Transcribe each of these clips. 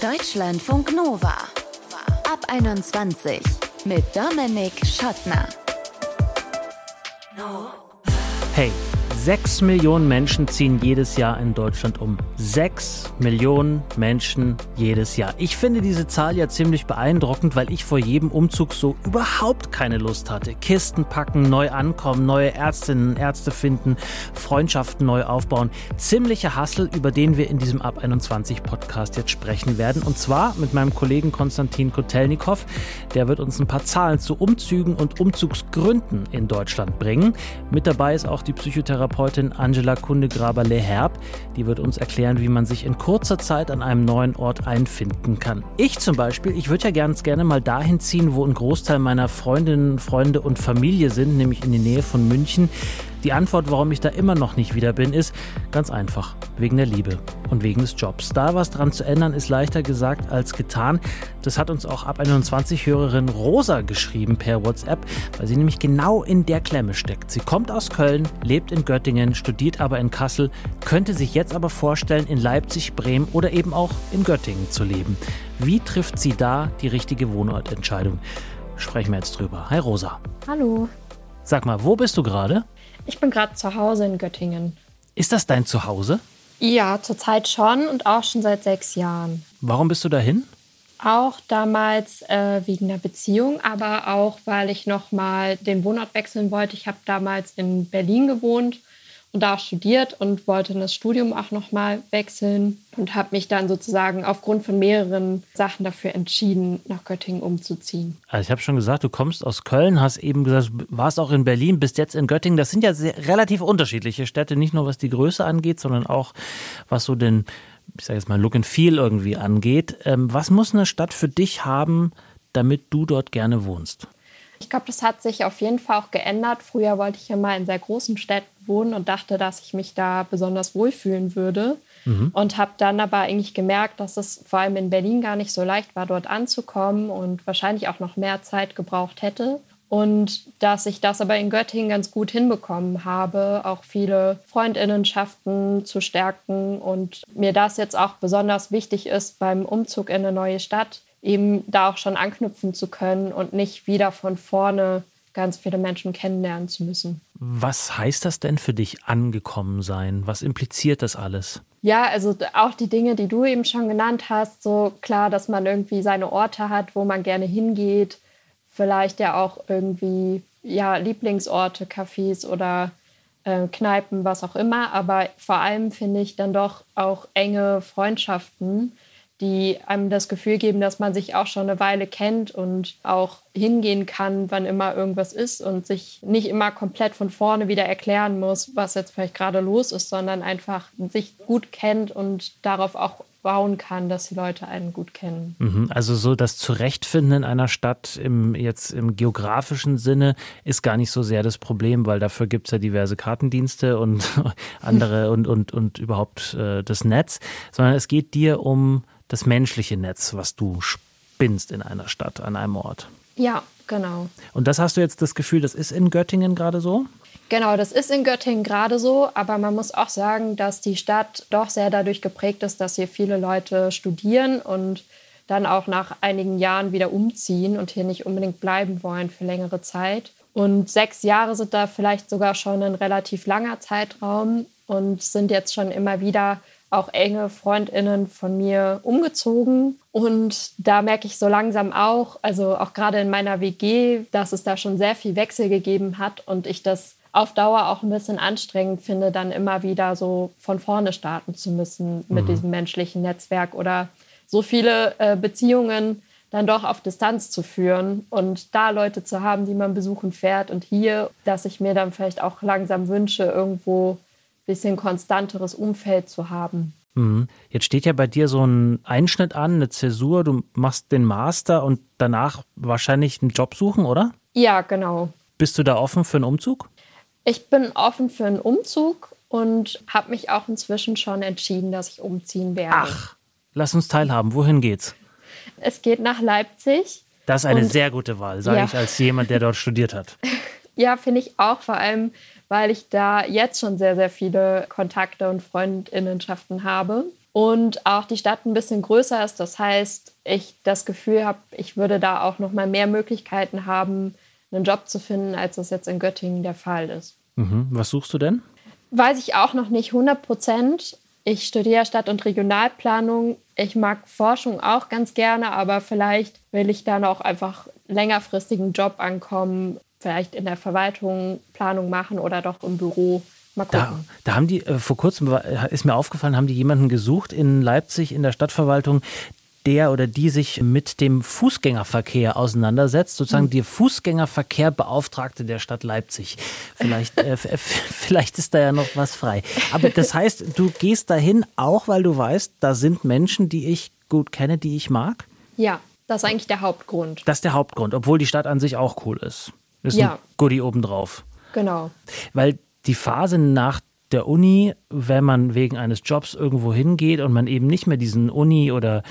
Deutschlandfunk Nova. Ab 21 mit Dominik Schottner. Hey, sechs Millionen Menschen ziehen jedes Jahr in Deutschland um. Sechs Millionen Menschen jedes Jahr. Ich finde diese Zahl ja ziemlich beeindruckend, weil ich vor jedem Umzug so überhaupt keine Lust hatte. Kisten packen, neu ankommen, neue Ärztinnen, Ärzte finden, Freundschaften neu aufbauen. Ziemlicher Hassel, über den wir in diesem Ab 21 Podcast jetzt sprechen werden. Und zwar mit meinem Kollegen Konstantin Kotelnikow. Der wird uns ein paar Zahlen zu Umzügen und Umzugsgründen in Deutschland bringen. Mit dabei ist auch die Psychotherapeutin Angela Kundegraber-Leherb. Die wird uns erklären, wie man sich in kurzer Zeit an einem neuen Ort einfinden kann. Ich zum Beispiel, ich würde ja ganz gerne mal dahin ziehen, wo ein Großteil meiner Freundinnen, Freunde und Familie sind, nämlich in die Nähe von München. Die Antwort, warum ich da immer noch nicht wieder bin, ist ganz einfach. Wegen der Liebe und wegen des Jobs. Da was dran zu ändern, ist leichter gesagt als getan. Das hat uns auch ab 21 Hörerin Rosa geschrieben per WhatsApp, weil sie nämlich genau in der Klemme steckt. Sie kommt aus Köln, lebt in Göttingen, studiert aber in Kassel, könnte sich jetzt aber vorstellen, in Leipzig, Bremen oder eben auch in Göttingen zu leben. Wie trifft sie da die richtige Wohnortentscheidung? Sprechen wir jetzt drüber. Hi Rosa. Hallo. Sag mal, wo bist du gerade? Ich bin gerade zu Hause in Göttingen. Ist das dein Zuhause? Ja, zurzeit schon und auch schon seit sechs Jahren. Warum bist du dahin? Auch damals äh, wegen der Beziehung, aber auch, weil ich nochmal den Wohnort wechseln wollte. Ich habe damals in Berlin gewohnt und da auch studiert und wollte das Studium auch nochmal wechseln und habe mich dann sozusagen aufgrund von mehreren Sachen dafür entschieden, nach Göttingen umzuziehen. Also ich habe schon gesagt, du kommst aus Köln, hast eben gesagt, warst auch in Berlin, bist jetzt in Göttingen. Das sind ja sehr, relativ unterschiedliche Städte, nicht nur was die Größe angeht, sondern auch was so den, ich sage jetzt mal, Look and Feel irgendwie angeht. Ähm, was muss eine Stadt für dich haben, damit du dort gerne wohnst? Ich glaube, das hat sich auf jeden Fall auch geändert. Früher wollte ich immer in sehr großen Städten wohnen und dachte, dass ich mich da besonders wohlfühlen würde. Mhm. Und habe dann aber eigentlich gemerkt, dass es vor allem in Berlin gar nicht so leicht war, dort anzukommen und wahrscheinlich auch noch mehr Zeit gebraucht hätte. Und dass ich das aber in Göttingen ganz gut hinbekommen habe, auch viele Freundinnenschaften zu stärken und mir das jetzt auch besonders wichtig ist beim Umzug in eine neue Stadt, eben da auch schon anknüpfen zu können und nicht wieder von vorne ganz viele Menschen kennenlernen zu müssen. Was heißt das denn für dich angekommen sein? Was impliziert das alles? Ja, also auch die Dinge, die du eben schon genannt hast, so klar, dass man irgendwie seine Orte hat, wo man gerne hingeht, vielleicht ja auch irgendwie ja Lieblingsorte, Cafés oder äh, Kneipen, was auch immer, aber vor allem finde ich dann doch auch enge Freundschaften, die einem das Gefühl geben, dass man sich auch schon eine Weile kennt und auch hingehen kann, wann immer irgendwas ist und sich nicht immer komplett von vorne wieder erklären muss, was jetzt vielleicht gerade los ist, sondern einfach sich gut kennt und darauf auch bauen kann, dass die Leute einen gut kennen. Mhm. Also so das Zurechtfinden in einer Stadt im jetzt im geografischen Sinne ist gar nicht so sehr das Problem, weil dafür gibt es ja diverse Kartendienste und andere und, und, und überhaupt äh, das Netz, sondern es geht dir um das menschliche Netz, was du spinnst in einer Stadt, an einem Ort. Ja, genau. Und das hast du jetzt das Gefühl, das ist in Göttingen gerade so? Genau, das ist in Göttingen gerade so, aber man muss auch sagen, dass die Stadt doch sehr dadurch geprägt ist, dass hier viele Leute studieren und dann auch nach einigen Jahren wieder umziehen und hier nicht unbedingt bleiben wollen für längere Zeit. Und sechs Jahre sind da vielleicht sogar schon ein relativ langer Zeitraum und sind jetzt schon immer wieder auch enge Freundinnen von mir umgezogen. Und da merke ich so langsam auch, also auch gerade in meiner WG, dass es da schon sehr viel Wechsel gegeben hat und ich das auf Dauer auch ein bisschen anstrengend finde, dann immer wieder so von vorne starten zu müssen mit mhm. diesem menschlichen Netzwerk oder so viele äh, Beziehungen dann doch auf Distanz zu führen und da Leute zu haben, die man besuchen fährt und hier, dass ich mir dann vielleicht auch langsam wünsche, irgendwo bisschen konstanteres Umfeld zu haben. Mhm. Jetzt steht ja bei dir so ein Einschnitt an, eine Zäsur. Du machst den Master und danach wahrscheinlich einen Job suchen, oder? Ja, genau. Bist du da offen für einen Umzug? Ich bin offen für einen Umzug und habe mich auch inzwischen schon entschieden, dass ich umziehen werde. Ach, lass uns teilhaben. Wohin geht's? Es geht nach Leipzig. Das ist eine sehr gute Wahl, sage ja. ich als jemand, der dort studiert hat. Ja, finde ich auch, vor allem weil ich da jetzt schon sehr, sehr viele Kontakte und Freundinnenschaften habe. und auch die Stadt ein bisschen größer ist. Das heißt, ich das Gefühl habe, ich würde da auch noch mal mehr Möglichkeiten haben, einen Job zu finden, als das jetzt in Göttingen der Fall ist. Mhm. Was suchst du denn? Weiß ich auch noch nicht 100 Prozent. Ich studiere Stadt- und Regionalplanung. Ich mag Forschung auch ganz gerne, aber vielleicht will ich dann auch einfach längerfristigen Job ankommen, vielleicht in der Verwaltung Planung machen oder doch im Büro. Mal gucken. Da, da haben die, äh, vor kurzem äh, ist mir aufgefallen, haben die jemanden gesucht in Leipzig in der Stadtverwaltung, der oder die sich mit dem Fußgängerverkehr auseinandersetzt, sozusagen mhm. der Fußgängerverkehrbeauftragte der Stadt Leipzig. Vielleicht, äh, vielleicht ist da ja noch was frei. Aber das heißt, du gehst dahin auch, weil du weißt, da sind Menschen, die ich gut kenne, die ich mag? Ja, das ist eigentlich der Hauptgrund. Das ist der Hauptgrund, obwohl die Stadt an sich auch cool ist. Ist ja. ein Goodie obendrauf. Genau. Weil die Phase nach der Uni, wenn man wegen eines Jobs irgendwo hingeht und man eben nicht mehr diesen Uni oder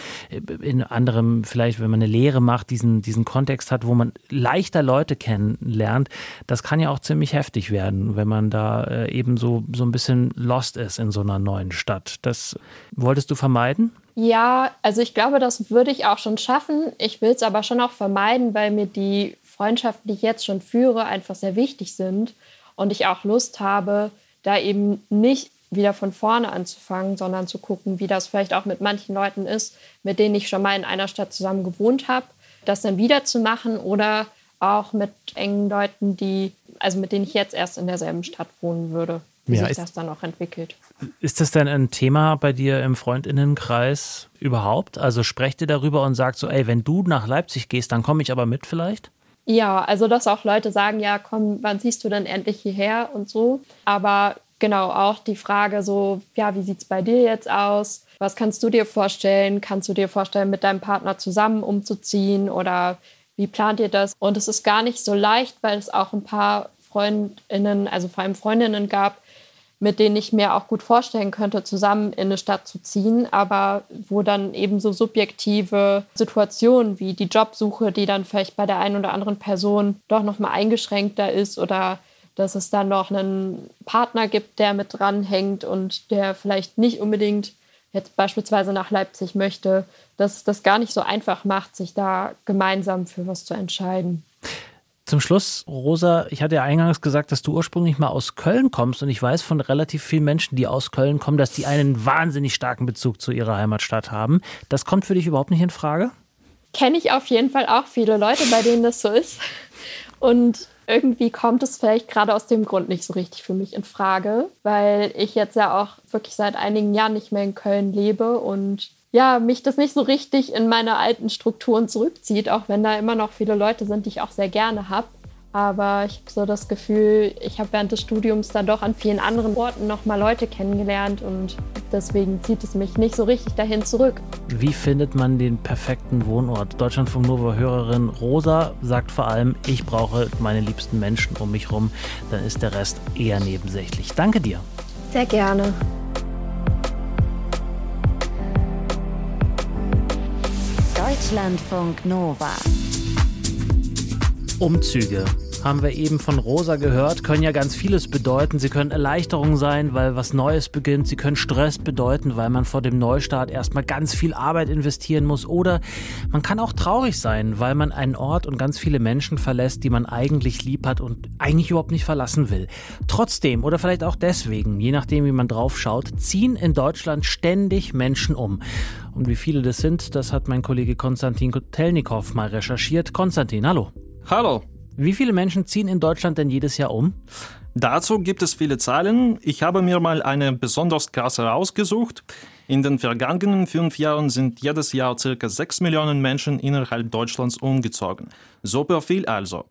in anderem, vielleicht wenn man eine Lehre macht, diesen, diesen Kontext hat, wo man leichter Leute kennenlernt, das kann ja auch ziemlich heftig werden, wenn man da äh, eben so, so ein bisschen lost ist in so einer neuen Stadt. Das wolltest du vermeiden? Ja, also ich glaube, das würde ich auch schon schaffen. Ich will es aber schon auch vermeiden, weil mir die Freundschaften, die ich jetzt schon führe, einfach sehr wichtig sind und ich auch Lust habe, da eben nicht wieder von vorne anzufangen, sondern zu gucken, wie das vielleicht auch mit manchen Leuten ist, mit denen ich schon mal in einer Stadt zusammen gewohnt habe, das dann wieder zu machen oder auch mit engen Leuten, die, also mit denen ich jetzt erst in derselben Stadt wohnen würde, wie ja, sich das dann auch entwickelt. Ist das denn ein Thema bei dir im Freundinnenkreis überhaupt? Also sprecht ihr darüber und sagt so, ey, wenn du nach Leipzig gehst, dann komme ich aber mit vielleicht? Ja, also dass auch Leute sagen, ja, komm, wann siehst du denn endlich hierher und so. Aber genau auch die Frage so, ja, wie sieht es bei dir jetzt aus? Was kannst du dir vorstellen? Kannst du dir vorstellen, mit deinem Partner zusammen umzuziehen oder wie plant ihr das? Und es ist gar nicht so leicht, weil es auch ein paar Freundinnen, also vor allem Freundinnen gab, mit denen ich mir auch gut vorstellen könnte, zusammen in eine Stadt zu ziehen, aber wo dann eben so subjektive Situationen wie die Jobsuche, die dann vielleicht bei der einen oder anderen Person doch noch mal eingeschränkter ist oder dass es dann noch einen Partner gibt, der mit dranhängt und der vielleicht nicht unbedingt jetzt beispielsweise nach Leipzig möchte, dass das gar nicht so einfach macht, sich da gemeinsam für was zu entscheiden. Zum Schluss, Rosa, ich hatte ja eingangs gesagt, dass du ursprünglich mal aus Köln kommst und ich weiß von relativ vielen Menschen, die aus Köln kommen, dass die einen wahnsinnig starken Bezug zu ihrer Heimatstadt haben. Das kommt für dich überhaupt nicht in Frage? Kenne ich auf jeden Fall auch viele Leute, bei denen das so ist. Und irgendwie kommt es vielleicht gerade aus dem Grund nicht so richtig für mich in Frage, weil ich jetzt ja auch wirklich seit einigen Jahren nicht mehr in Köln lebe und ja, mich das nicht so richtig in meine alten Strukturen zurückzieht, auch wenn da immer noch viele Leute sind, die ich auch sehr gerne habe. Aber ich habe so das Gefühl, ich habe während des Studiums dann doch an vielen anderen Orten noch mal Leute kennengelernt und deswegen zieht es mich nicht so richtig dahin zurück. Wie findet man den perfekten Wohnort? Deutschlandfunk Nova Hörerin Rosa sagt vor allem, ich brauche meine liebsten Menschen um mich herum, dann ist der Rest eher nebensächlich. Danke dir. Sehr gerne. Deutschlandfunk Nova. Umzüge haben wir eben von Rosa gehört, können ja ganz vieles bedeuten. Sie können Erleichterung sein, weil was Neues beginnt. Sie können Stress bedeuten, weil man vor dem Neustart erstmal ganz viel Arbeit investieren muss. Oder man kann auch traurig sein, weil man einen Ort und ganz viele Menschen verlässt, die man eigentlich lieb hat und eigentlich überhaupt nicht verlassen will. Trotzdem oder vielleicht auch deswegen, je nachdem wie man drauf schaut, ziehen in Deutschland ständig Menschen um. Und wie viele das sind, das hat mein Kollege Konstantin Kotelnikow mal recherchiert. Konstantin, hallo. Hallo. Wie viele Menschen ziehen in Deutschland denn jedes Jahr um? Dazu gibt es viele Zahlen. Ich habe mir mal eine besonders krasse rausgesucht. In den vergangenen fünf Jahren sind jedes Jahr circa sechs Millionen Menschen innerhalb Deutschlands umgezogen. Super viel also.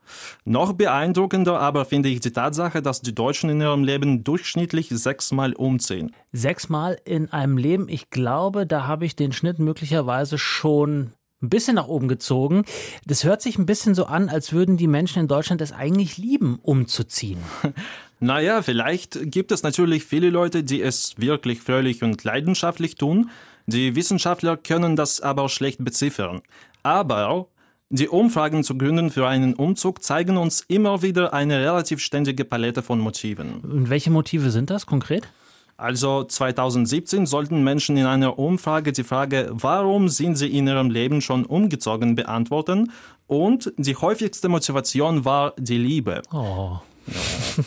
Noch beeindruckender aber finde ich die Tatsache, dass die Deutschen in ihrem Leben durchschnittlich sechsmal umziehen. Sechsmal in einem Leben? Ich glaube, da habe ich den Schnitt möglicherweise schon ein bisschen nach oben gezogen. Das hört sich ein bisschen so an, als würden die Menschen in Deutschland es eigentlich lieben, umzuziehen. Naja, vielleicht gibt es natürlich viele Leute, die es wirklich fröhlich und leidenschaftlich tun. Die Wissenschaftler können das aber schlecht beziffern. Aber die Umfragen zu Gründen für einen Umzug zeigen uns immer wieder eine relativ ständige Palette von Motiven. Und welche Motive sind das konkret? Also 2017 sollten Menschen in einer Umfrage die Frage, warum sind sie in ihrem Leben schon umgezogen, beantworten. Und die häufigste Motivation war die Liebe. Oh.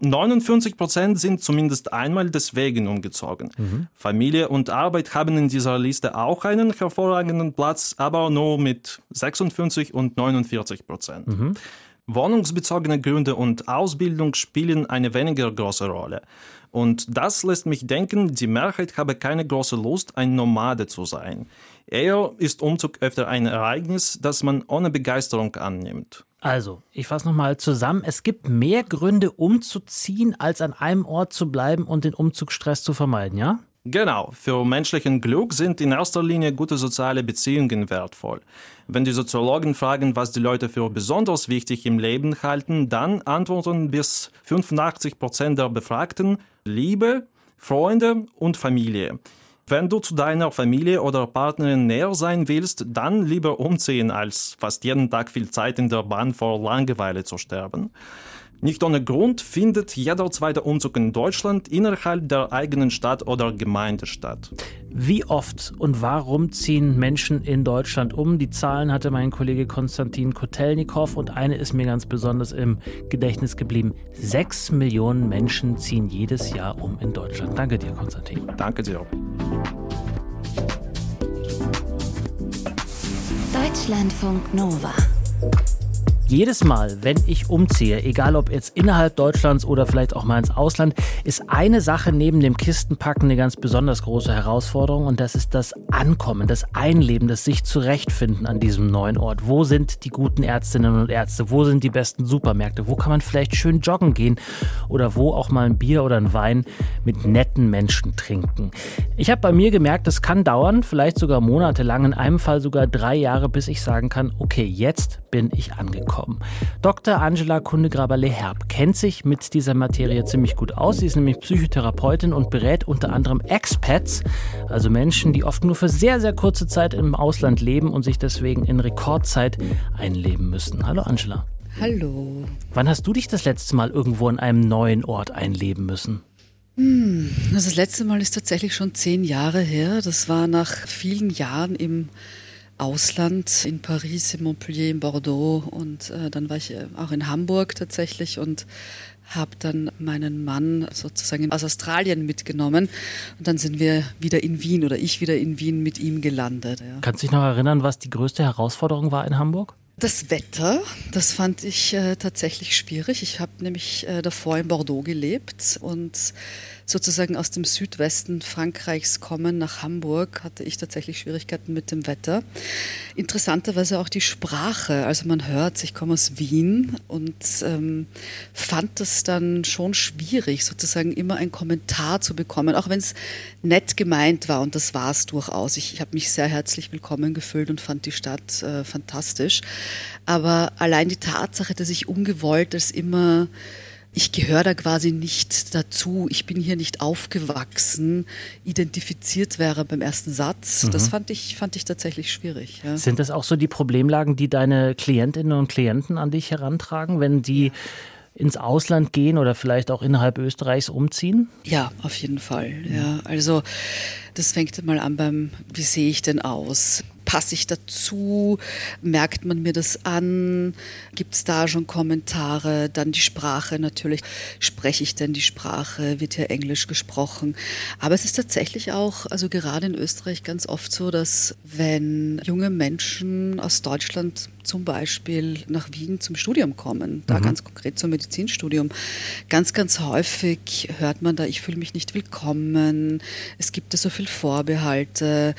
Ja. 59 Prozent sind zumindest einmal deswegen umgezogen. Mhm. Familie und Arbeit haben in dieser Liste auch einen hervorragenden Platz, aber nur mit 56 und 49 Prozent. Mhm. Wohnungsbezogene Gründe und Ausbildung spielen eine weniger große Rolle. Und das lässt mich denken, die Mehrheit habe keine große Lust, ein Nomade zu sein. Eher ist Umzug öfter ein Ereignis, das man ohne Begeisterung annimmt. Also, ich fasse nochmal zusammen. Es gibt mehr Gründe, umzuziehen, als an einem Ort zu bleiben und den Umzugsstress zu vermeiden, ja? Genau, für menschlichen Glück sind in erster Linie gute soziale Beziehungen wertvoll. Wenn die Soziologen fragen, was die Leute für besonders wichtig im Leben halten, dann antworten bis 85 Prozent der Befragten Liebe, Freunde und Familie. Wenn du zu deiner Familie oder Partnerin näher sein willst, dann lieber umziehen, als fast jeden Tag viel Zeit in der Bahn vor Langeweile zu sterben. Nicht ohne Grund findet jeder zweite Umzug in Deutschland innerhalb der eigenen Stadt oder Gemeinde statt. Wie oft und warum ziehen Menschen in Deutschland um? Die Zahlen hatte mein Kollege Konstantin Kotelnikow und eine ist mir ganz besonders im Gedächtnis geblieben. Sechs Millionen Menschen ziehen jedes Jahr um in Deutschland. Danke dir, Konstantin. Danke dir. Deutschlandfunk Nova. Jedes Mal, wenn ich umziehe, egal ob jetzt innerhalb Deutschlands oder vielleicht auch mal ins Ausland, ist eine Sache neben dem Kistenpacken eine ganz besonders große Herausforderung und das ist das Ankommen, das Einleben, das sich zurechtfinden an diesem neuen Ort. Wo sind die guten Ärztinnen und Ärzte? Wo sind die besten Supermärkte? Wo kann man vielleicht schön joggen gehen oder wo auch mal ein Bier oder ein Wein mit netten Menschen trinken? Ich habe bei mir gemerkt, das kann dauern, vielleicht sogar monatelang, in einem Fall sogar drei Jahre, bis ich sagen kann, okay, jetzt bin ich angekommen bekommen. Dr. Angela Kundegraber-Leherb kennt sich mit dieser Materie ziemlich gut aus. Sie ist nämlich Psychotherapeutin und berät unter anderem Expats, also Menschen, die oft nur für sehr, sehr kurze Zeit im Ausland leben und sich deswegen in Rekordzeit einleben müssen. Hallo Angela. Hallo. Wann hast du dich das letzte Mal irgendwo an einem neuen Ort einleben müssen? Hm, also das letzte Mal ist tatsächlich schon zehn Jahre her. Das war nach vielen Jahren im Ausland, in Paris, in Montpellier, in Bordeaux und äh, dann war ich äh, auch in Hamburg tatsächlich und habe dann meinen Mann sozusagen aus Australien mitgenommen und dann sind wir wieder in Wien oder ich wieder in Wien mit ihm gelandet. Ja. Kannst du dich noch erinnern, was die größte Herausforderung war in Hamburg? Das Wetter, das fand ich äh, tatsächlich schwierig. Ich habe nämlich äh, davor in Bordeaux gelebt und sozusagen aus dem Südwesten Frankreichs kommen nach Hamburg hatte ich tatsächlich Schwierigkeiten mit dem Wetter. Interessanterweise auch die Sprache. Also man hört, ich komme aus Wien und ähm, fand es dann schon schwierig, sozusagen immer einen Kommentar zu bekommen, auch wenn es nett gemeint war und das war es durchaus. Ich, ich habe mich sehr herzlich willkommen gefühlt und fand die Stadt äh, fantastisch. Aber allein die Tatsache, dass ich ungewollt als immer ich gehöre da quasi nicht dazu, ich bin hier nicht aufgewachsen, identifiziert wäre beim ersten Satz. Mhm. Das fand ich, fand ich tatsächlich schwierig. Ja. Sind das auch so die Problemlagen, die deine Klientinnen und Klienten an dich herantragen, wenn die ja ins Ausland gehen oder vielleicht auch innerhalb Österreichs umziehen? Ja, auf jeden Fall. Ja, also das fängt mal an beim, wie sehe ich denn aus? Passe ich dazu? Merkt man mir das an? Gibt es da schon Kommentare? Dann die Sprache natürlich. Spreche ich denn die Sprache? Wird hier Englisch gesprochen? Aber es ist tatsächlich auch, also gerade in Österreich ganz oft so, dass wenn junge Menschen aus Deutschland zum Beispiel nach Wien zum Studium kommen, da mhm. ganz konkret zum Medizinstudium, ganz, ganz häufig hört man da, ich fühle mich nicht willkommen, es gibt da so viel Vorbehalte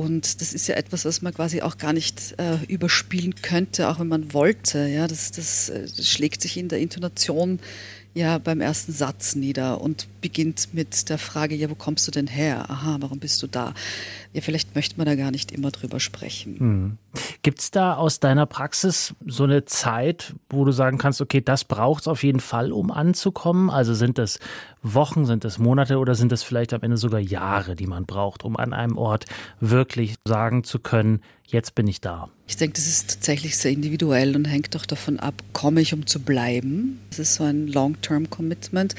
und das ist ja etwas, was man quasi auch gar nicht äh, überspielen könnte, auch wenn man wollte. Ja, das, das, äh, das schlägt sich in der Intonation ja beim ersten Satz nieder und beginnt mit der Frage, ja, wo kommst du denn her? Aha, warum bist du da? Ja, vielleicht möchte man da gar nicht immer drüber sprechen. Hm. Gibt es da aus deiner Praxis so eine Zeit, wo du sagen kannst, okay, das braucht es auf jeden Fall, um anzukommen? Also sind das Wochen, sind es Monate oder sind es vielleicht am Ende sogar Jahre, die man braucht, um an einem Ort wirklich sagen zu können, jetzt bin ich da? Ich denke, das ist tatsächlich sehr individuell und hängt auch davon ab, komme ich, um zu bleiben? Das ist so ein Long-Term-Commitment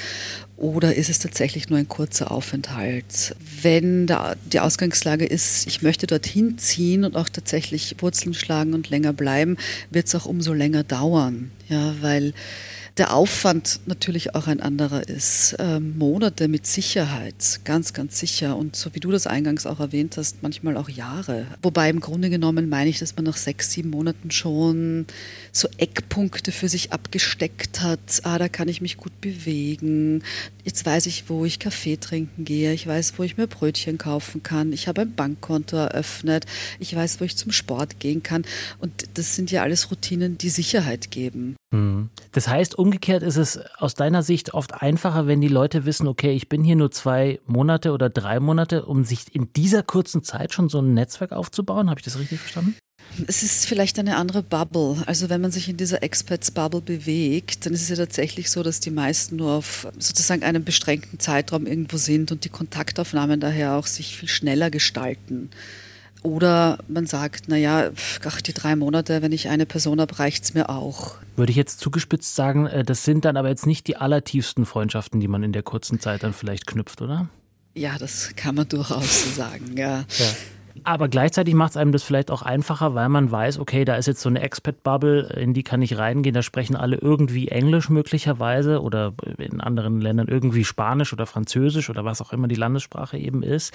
oder ist es tatsächlich nur ein kurzer Aufenthalt? Wenn da die Ausgangslage ist, ich möchte dorthin ziehen und auch tatsächlich Wurzeln schlagen und länger bleiben, wird es auch umso länger dauern. Ja, weil der Aufwand natürlich auch ein anderer ist. Ähm, Monate mit Sicherheit, ganz, ganz sicher. Und so wie du das eingangs auch erwähnt hast, manchmal auch Jahre. Wobei im Grunde genommen meine ich, dass man nach sechs, sieben Monaten schon so Eckpunkte für sich abgesteckt hat. Ah, da kann ich mich gut bewegen. Jetzt weiß ich, wo ich Kaffee trinken gehe. Ich weiß, wo ich mir Brötchen kaufen kann. Ich habe ein Bankkonto eröffnet. Ich weiß, wo ich zum Sport gehen kann. Und das sind ja alles Routinen, die Sicherheit geben. Hm. Das heißt, umgekehrt ist es aus deiner Sicht oft einfacher, wenn die Leute wissen, okay, ich bin hier nur zwei Monate oder drei Monate, um sich in dieser kurzen Zeit schon so ein Netzwerk aufzubauen. Habe ich das richtig verstanden? Es ist vielleicht eine andere Bubble. Also wenn man sich in dieser Expats-Bubble bewegt, dann ist es ja tatsächlich so, dass die meisten nur auf sozusagen einem beschränkten Zeitraum irgendwo sind und die Kontaktaufnahmen daher auch sich viel schneller gestalten. Oder man sagt, naja, ach, die drei Monate, wenn ich eine Person habe, reicht es mir auch. Würde ich jetzt zugespitzt sagen, äh, das sind dann aber jetzt nicht die allertiefsten Freundschaften, die man in der kurzen Zeit dann vielleicht knüpft, oder? Ja, das kann man durchaus so sagen, ja. ja. Aber gleichzeitig macht es einem das vielleicht auch einfacher, weil man weiß, okay, da ist jetzt so eine Expat-Bubble, in die kann ich reingehen, da sprechen alle irgendwie Englisch möglicherweise oder in anderen Ländern irgendwie Spanisch oder Französisch oder was auch immer die Landessprache eben ist.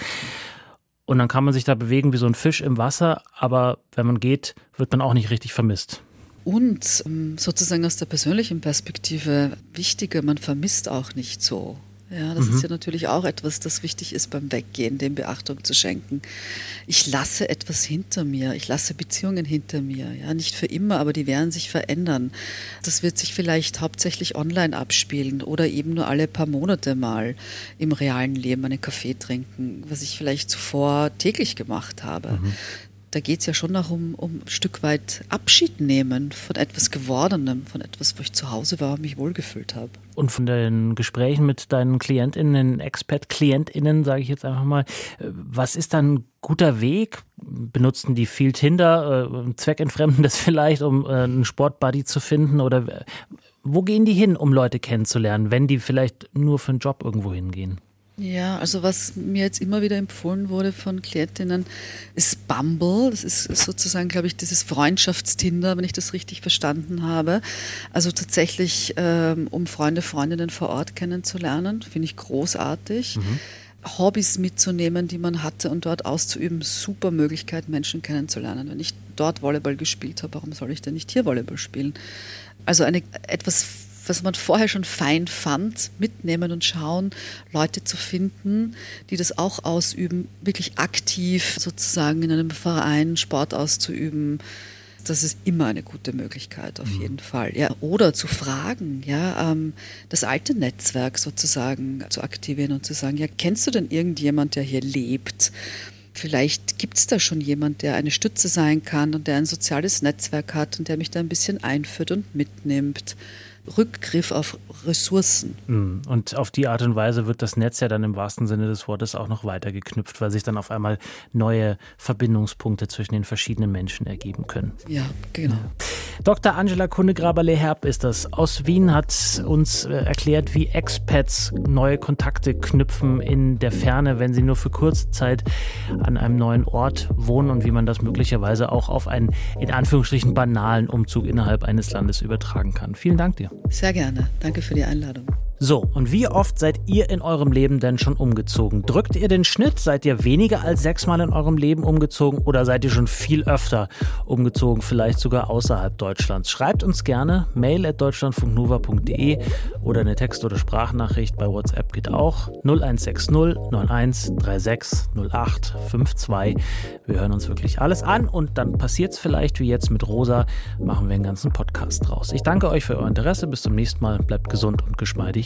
Und dann kann man sich da bewegen wie so ein Fisch im Wasser, aber wenn man geht, wird man auch nicht richtig vermisst. Und ähm, sozusagen aus der persönlichen Perspektive wichtiger, man vermisst auch nicht so. Ja, das mhm. ist ja natürlich auch etwas, das wichtig ist beim Weggehen, dem Beachtung zu schenken. Ich lasse etwas hinter mir, ich lasse Beziehungen hinter mir. Ja, nicht für immer, aber die werden sich verändern. Das wird sich vielleicht hauptsächlich online abspielen oder eben nur alle paar Monate mal im realen Leben einen Kaffee trinken, was ich vielleicht zuvor täglich gemacht habe. Mhm da geht es ja schon noch um, ein Stück weit Abschied nehmen von etwas Gewordenem, von etwas, wo ich zu Hause war und mich wohlgefühlt habe. Und von den Gesprächen mit deinen KlientInnen, Expert-KlientInnen, sage ich jetzt einfach mal, was ist dann ein guter Weg? Benutzen die viel Tinder, äh, zweckentfremden das vielleicht, um äh, einen Sportbuddy zu finden? Oder äh, wo gehen die hin, um Leute kennenzulernen, wenn die vielleicht nur für einen Job irgendwo hingehen? Ja, also was mir jetzt immer wieder empfohlen wurde von Klientinnen, ist Bumble. Das ist sozusagen, glaube ich, dieses Freundschaftstinder, wenn ich das richtig verstanden habe. Also tatsächlich, ähm, um Freunde, Freundinnen vor Ort kennenzulernen, finde ich großartig. Mhm. Hobbys mitzunehmen, die man hatte und dort auszuüben, super Möglichkeit, Menschen kennenzulernen. Wenn ich dort Volleyball gespielt habe, warum soll ich denn nicht hier Volleyball spielen? Also eine etwas was man vorher schon fein fand, mitnehmen und schauen, Leute zu finden, die das auch ausüben, wirklich aktiv sozusagen in einem Verein Sport auszuüben. Das ist immer eine gute Möglichkeit, auf mhm. jeden Fall. Ja, oder zu fragen, ja, ähm, das alte Netzwerk sozusagen zu aktivieren und zu sagen, ja, kennst du denn irgendjemand, der hier lebt? Vielleicht gibt es da schon jemand, der eine Stütze sein kann und der ein soziales Netzwerk hat und der mich da ein bisschen einführt und mitnimmt. Rückgriff auf Ressourcen. Mhm. Und auf die Art und Weise wird das Netz ja dann im wahrsten Sinne des Wortes auch noch weiter geknüpft, weil sich dann auf einmal neue Verbindungspunkte zwischen den verschiedenen Menschen ergeben können. Ja, genau. Dr. Angela Kundegraber-Leherb ist das. Aus Wien hat uns äh, erklärt, wie Expats neue Kontakte knüpfen in der Ferne, wenn sie nur für kurze Zeit an einem neuen Ort wohnen und wie man das möglicherweise auch auf einen in Anführungsstrichen banalen Umzug innerhalb eines Landes übertragen kann. Vielen Dank dir. Sehr gerne. Danke für die Einladung. So, und wie oft seid ihr in eurem Leben denn schon umgezogen? Drückt ihr den Schnitt? Seid ihr weniger als sechsmal in eurem Leben umgezogen oder seid ihr schon viel öfter umgezogen, vielleicht sogar außerhalb Deutschlands? Schreibt uns gerne mail at deutschlandfunknova.de oder eine Text- oder Sprachnachricht bei WhatsApp geht auch 0160 91 36 08 52. Wir hören uns wirklich alles an und dann passiert es vielleicht wie jetzt mit Rosa, machen wir einen ganzen Podcast draus. Ich danke euch für euer Interesse, bis zum nächsten Mal, bleibt gesund und geschmeidig